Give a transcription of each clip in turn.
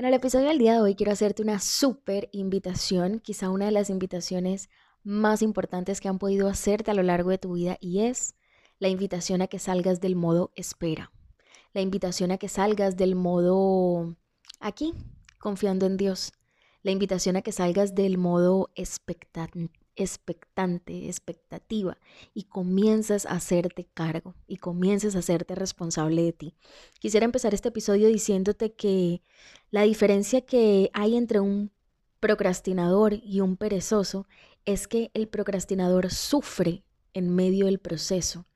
En el episodio del día de hoy quiero hacerte una súper invitación, quizá una de las invitaciones más importantes que han podido hacerte a lo largo de tu vida y es la invitación a que salgas del modo espera, la invitación a que salgas del modo aquí, confiando en Dios, la invitación a que salgas del modo expectante expectante, expectativa y comienzas a hacerte cargo y comienzas a hacerte responsable de ti. Quisiera empezar este episodio diciéndote que la diferencia que hay entre un procrastinador y un perezoso es que el procrastinador sufre en medio del proceso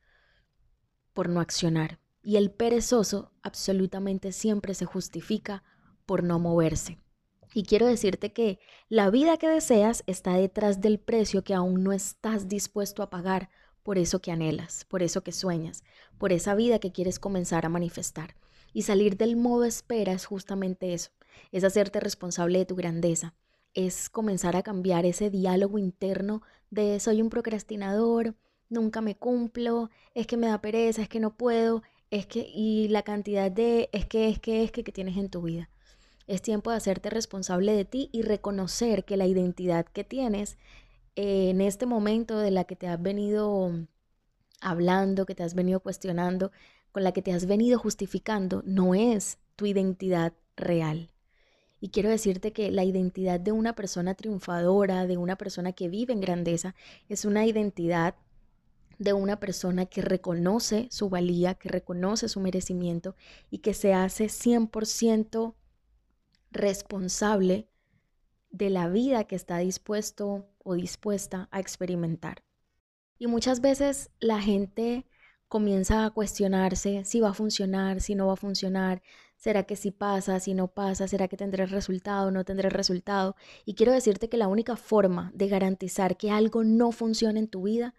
por no accionar y el perezoso absolutamente siempre se justifica por no moverse. Y quiero decirte que la vida que deseas está detrás del precio que aún no estás dispuesto a pagar por eso que anhelas, por eso que sueñas, por esa vida que quieres comenzar a manifestar. Y salir del modo espera es justamente eso, es hacerte responsable de tu grandeza, es comenzar a cambiar ese diálogo interno de soy un procrastinador, nunca me cumplo, es que me da pereza, es que no puedo, es que y la cantidad de es que es que es que, que tienes en tu vida. Es tiempo de hacerte responsable de ti y reconocer que la identidad que tienes eh, en este momento de la que te has venido hablando, que te has venido cuestionando, con la que te has venido justificando, no es tu identidad real. Y quiero decirte que la identidad de una persona triunfadora, de una persona que vive en grandeza, es una identidad de una persona que reconoce su valía, que reconoce su merecimiento y que se hace 100% responsable de la vida que está dispuesto o dispuesta a experimentar. Y muchas veces la gente comienza a cuestionarse si va a funcionar, si no va a funcionar, será que si pasa, si no pasa, será que tendré resultado, no tendré resultado. Y quiero decirte que la única forma de garantizar que algo no funcione en tu vida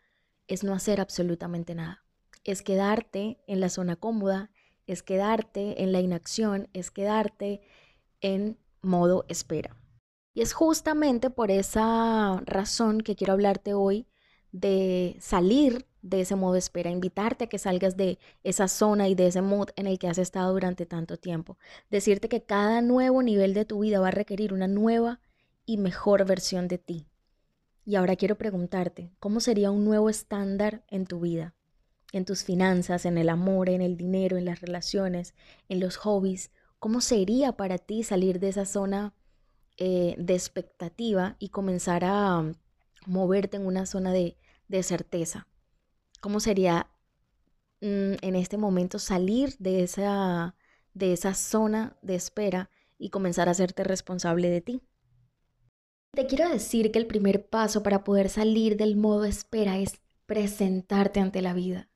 es no hacer absolutamente nada. Es quedarte en la zona cómoda, es quedarte en la inacción, es quedarte en modo espera. Y es justamente por esa razón que quiero hablarte hoy de salir de ese modo espera, invitarte a que salgas de esa zona y de ese mood en el que has estado durante tanto tiempo. Decirte que cada nuevo nivel de tu vida va a requerir una nueva y mejor versión de ti. Y ahora quiero preguntarte, ¿cómo sería un nuevo estándar en tu vida? En tus finanzas, en el amor, en el dinero, en las relaciones, en los hobbies, ¿Cómo sería para ti salir de esa zona eh, de expectativa y comenzar a mm, moverte en una zona de, certeza? ¿Cómo sería mm, en este momento salir de esa, de esa zona de espera y comenzar a hacerte responsable de ti? Te quiero decir que el primer paso para poder salir del modo espera es presentarte ante la vida.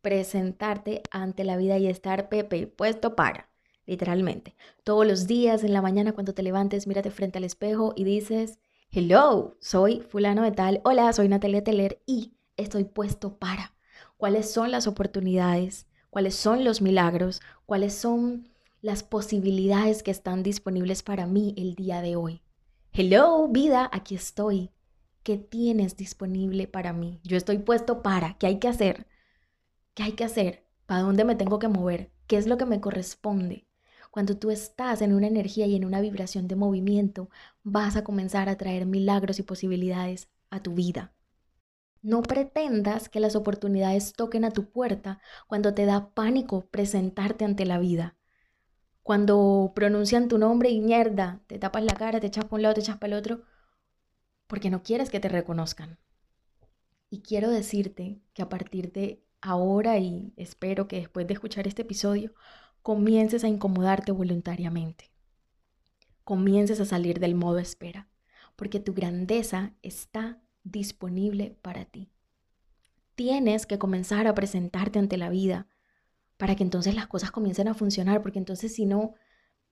Presentarte ante la vida y estar, Pepe, puesto para literalmente. Todos los días en la mañana cuando te levantes, mírate frente al espejo y dices, hello, soy fulano de tal, hola, soy Natalia Teller y estoy puesto para. ¿Cuáles son las oportunidades? ¿Cuáles son los milagros? ¿Cuáles son las posibilidades que están disponibles para mí el día de hoy? Hello, vida, aquí estoy. ¿Qué tienes disponible para mí? Yo estoy puesto para. ¿Qué hay que hacer? ¿Qué hay que hacer? ¿Para dónde me tengo que mover? ¿Qué es lo que me corresponde? Cuando tú estás en una energía y en una vibración de movimiento, vas a comenzar a traer milagros y posibilidades a tu vida. No pretendas que las oportunidades toquen a tu puerta cuando te da pánico presentarte ante la vida. Cuando pronuncian tu nombre y mierda, te tapas la cara, te echas por un lado, te echas para el otro, porque no quieres que te reconozcan. Y quiero decirte que a partir de ahora y espero que después de escuchar este episodio comiences a incomodarte voluntariamente. Comiences a salir del modo espera, porque tu grandeza está disponible para ti. Tienes que comenzar a presentarte ante la vida para que entonces las cosas comiencen a funcionar, porque entonces si no,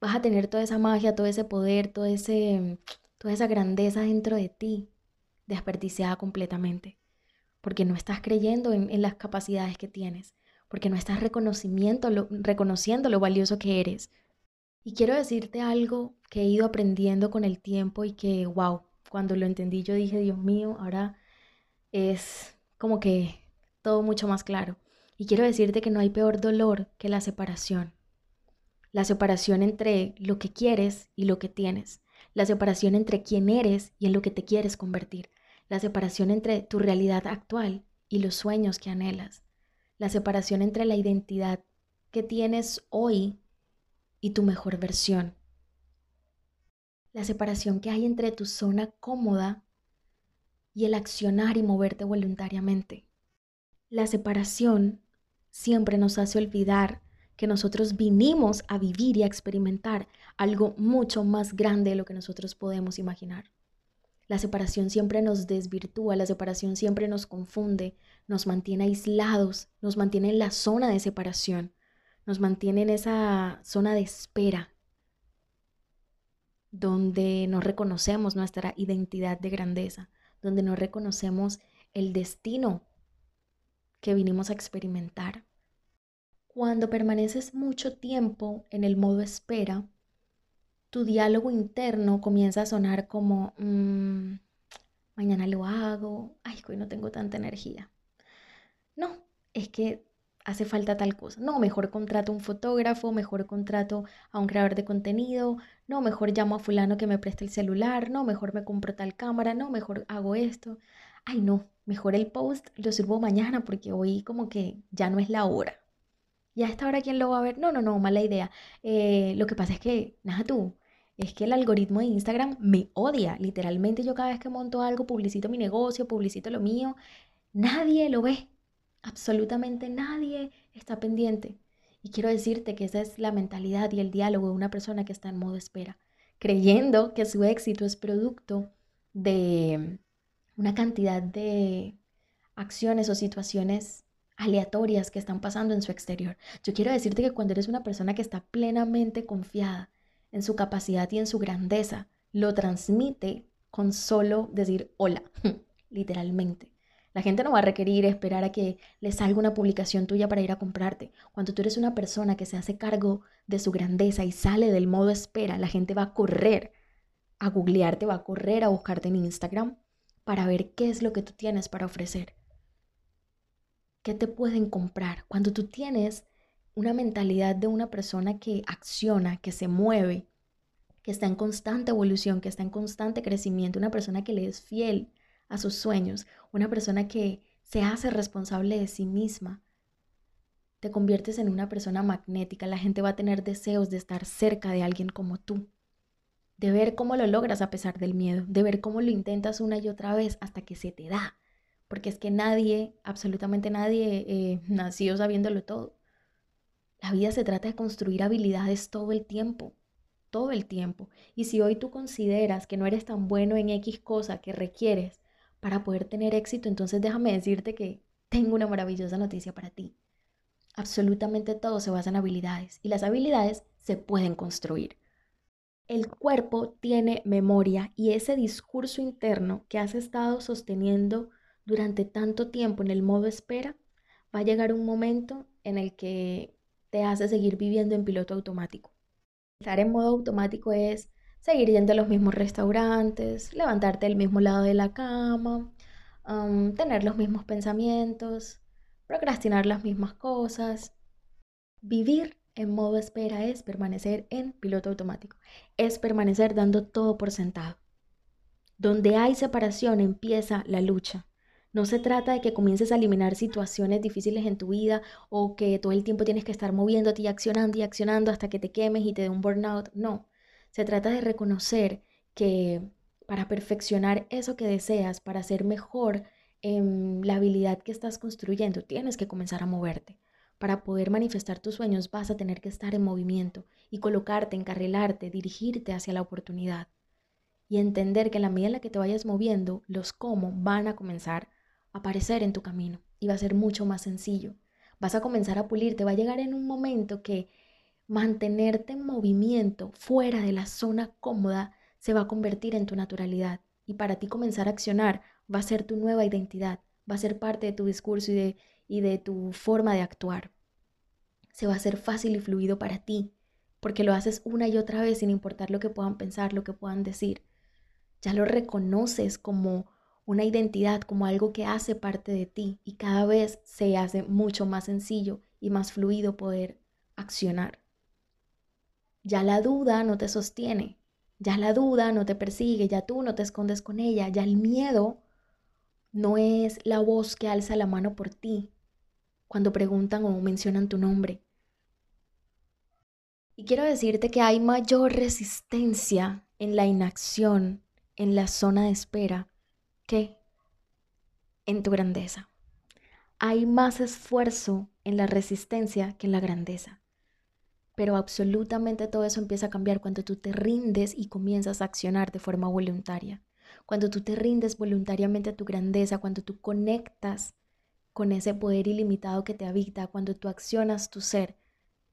vas a tener toda esa magia, todo ese poder, todo ese toda esa grandeza dentro de ti desperdiciada completamente, porque no estás creyendo en, las capacidades que tienes, porque no estás reconocimiento, reconociendo lo valioso que eres. Y quiero decirte algo que he ido aprendiendo con el tiempo y que, wow, cuando lo entendí yo dije, Dios mío, ahora es como que todo mucho más claro. Y quiero decirte que no hay peor dolor que la separación. La separación entre lo que quieres y lo que tienes la separación entre quién eres y en lo que te quieres convertir, la separación entre tu realidad actual y los sueños que anhelas, la separación entre la identidad que tienes hoy y tu mejor versión, la separación que hay entre tu zona cómoda y el accionar y moverte voluntariamente. La separación siempre nos hace olvidar que nosotros vinimos a vivir y a experimentar algo mucho más grande de lo que nosotros podemos imaginar. La separación siempre nos desvirtúa, la separación siempre nos confunde, nos mantiene aislados, nos mantiene en la zona de separación, nos mantiene en esa zona de espera, donde no reconocemos nuestra identidad de grandeza, donde no reconocemos el destino que vinimos a experimentar. Cuando permaneces mucho tiempo en el modo espera, tu diálogo interno comienza a sonar como, mm, mañana lo hago, ay, hoy no tengo tanta energía. No, es que hace falta tal cosa. No, mejor contrato a un fotógrafo, mejor contrato a un creador de contenido, no, mejor llamo a fulano que me preste el celular, no, mejor me compro tal cámara, no, mejor hago esto. Ay, no, mejor el post lo sirvo mañana porque hoy como que ya no es la hora. ¿Y a esta hora quién lo va a ver? No, no, no, mala idea. Eh, lo que pasa es que, nada tú, es que el algoritmo de Instagram me odia. Literalmente yo cada vez que monto algo, publicito mi negocio, publicito lo mío, nadie lo ve. Absolutamente nadie está pendiente. Y quiero decirte que esa es la mentalidad y el diálogo de una persona que está en modo espera, creyendo que su éxito es producto de una cantidad de acciones o situaciones aleatorias que están pasando en su exterior. Yo quiero decirte que cuando eres una persona que está plenamente confiada en su capacidad y en su grandeza, lo transmite con solo decir hola, literalmente. La gente no va a requerir esperar a que le salga una publicación tuya para ir a comprarte. Cuando tú eres una persona que se hace cargo de su grandeza y sale del modo espera, la gente va a correr a googlearte, va a correr a buscarte en Instagram para ver qué es lo que tú tienes para ofrecer. ¿Qué te pueden comprar? Cuando tú tienes una mentalidad de una persona que acciona, que se mueve, que está en constante evolución, que está en constante crecimiento, una persona que le es fiel a sus sueños, una persona que se hace responsable de sí misma, te conviertes en una persona magnética. La gente va a tener deseos de estar cerca de alguien como tú, de ver cómo lo logras a pesar del miedo, de ver cómo lo intentas una y otra vez hasta que se te da porque es que nadie, absolutamente nadie, eh, nació sabiéndolo todo. La vida se trata de construir habilidades todo el tiempo, todo el tiempo. Y si hoy tú consideras que no eres tan bueno en X cosa que requieres para poder tener éxito, entonces déjame decirte que tengo una maravillosa noticia para ti. Absolutamente todo se basa en habilidades y las habilidades se pueden construir. El cuerpo tiene memoria y ese discurso interno que has estado sosteniendo durante tanto tiempo en el modo espera, va a llegar un momento en el que te hace seguir viviendo en piloto automático. Estar en modo automático es seguir yendo a los mismos restaurantes, levantarte del mismo lado de la cama, tener los mismos pensamientos, procrastinar las mismas cosas. Vivir en modo espera es permanecer en piloto automático, es permanecer dando todo por sentado. Donde hay separación empieza la lucha. No se trata de que comiences a eliminar situaciones difíciles en tu vida o que todo el tiempo tienes que estar moviéndote y accionando y accionando hasta que te quemes y te dé un burnout. No, se trata de reconocer que para perfeccionar eso que deseas, para ser mejor en la habilidad que estás construyendo, tienes que comenzar a moverte. Para poder manifestar tus sueños vas a tener que estar en movimiento y colocarte, encarrilarte, dirigirte hacia la oportunidad. Y entender que en la medida en la que te vayas moviendo, los cómo van a comenzar aparecer en tu camino y va a ser mucho más sencillo. Vas a comenzar a pulirte, va a llegar en un momento que mantenerte en movimiento fuera de la zona cómoda se va a convertir en tu naturalidad y para ti comenzar a accionar va a ser tu nueva identidad, va a ser parte de tu discurso y de, y de tu forma de actuar. Se va a hacer fácil y fluido para ti, porque lo haces una y otra vez sin importar lo que puedan pensar, lo que puedan decir. Ya lo reconoces como una identidad, como algo que hace parte de ti y cada vez se hace mucho más sencillo y más fluido poder accionar. Ya la duda no te sostiene, ya la duda no te persigue, ya tú no te escondes con ella, ya el miedo no es la voz que alza la mano por ti cuando preguntan o mencionan tu nombre. Y quiero decirte que hay mayor resistencia en la inacción, en la zona de espera, que en tu grandeza. Hay más esfuerzo en la resistencia que en la grandeza. Pero absolutamente todo eso empieza a cambiar cuando tú te rindes y comienzas a accionar de forma voluntaria. Cuando tú te rindes voluntariamente a tu grandeza, cuando tú conectas con ese poder ilimitado que te habita, cuando tú accionas tu ser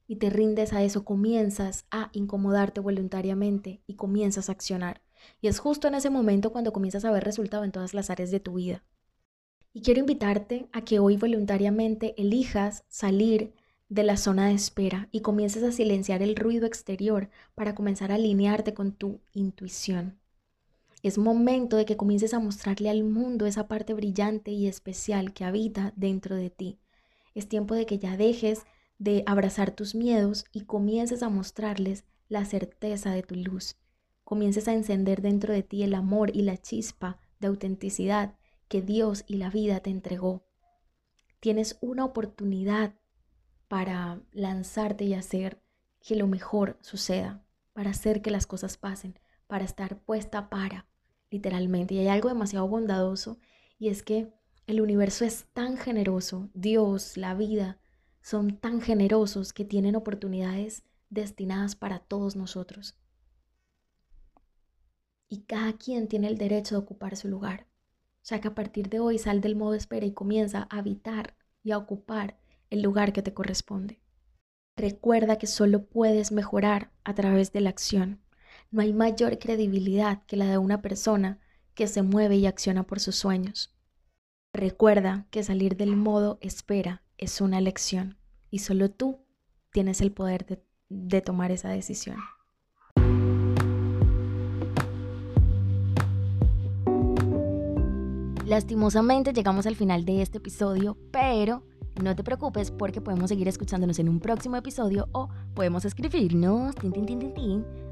y te rindes a eso, comienzas a incomodarte voluntariamente y comienzas a accionar. Y es justo en ese momento cuando comienzas a ver resultado en todas las áreas de tu vida. Y quiero invitarte a que hoy voluntariamente elijas salir de la zona de espera y comiences a silenciar el ruido exterior para comenzar a alinearte con tu intuición. Es momento de que comiences a mostrarle al mundo esa parte brillante y especial que habita dentro de ti. Es tiempo de que ya dejes de abrazar tus miedos y comiences a mostrarles la certeza de tu luz. Comiences a encender dentro de ti el amor y la chispa de autenticidad que Dios y la vida te entregó. Tienes una oportunidad para lanzarte y hacer que lo mejor suceda, para hacer que las cosas pasen, para estar puesta para, literalmente. Y hay algo demasiado bondadoso y es que el universo es tan generoso, Dios, la vida, son tan generosos que tienen oportunidades destinadas para todos nosotros. Y cada quien tiene el derecho de ocupar su lugar. O sea que a partir de hoy sal del modo espera y comienza a habitar y a ocupar el lugar que te corresponde. Recuerda que solo puedes mejorar a través de la acción. No hay mayor credibilidad que la de una persona que se mueve y acciona por sus sueños. Recuerda que salir del modo espera es una elección y solo tú tienes el poder de, de tomar esa decisión. Lastimosamente llegamos al final de este episodio, pero no te preocupes porque podemos seguir escuchándonos en un próximo episodio o podemos escribirnos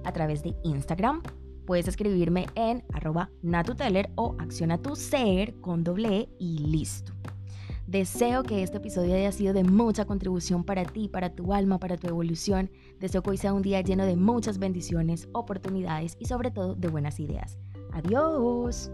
a través de Instagram. Puedes escribirme en arroba natuteller o acciona tu ser con doble e y listo. Deseo que este episodio haya sido de mucha contribución para ti, para tu alma, para tu evolución. Deseo que hoy sea un día lleno de muchas bendiciones, oportunidades y sobre todo de buenas ideas. Adiós.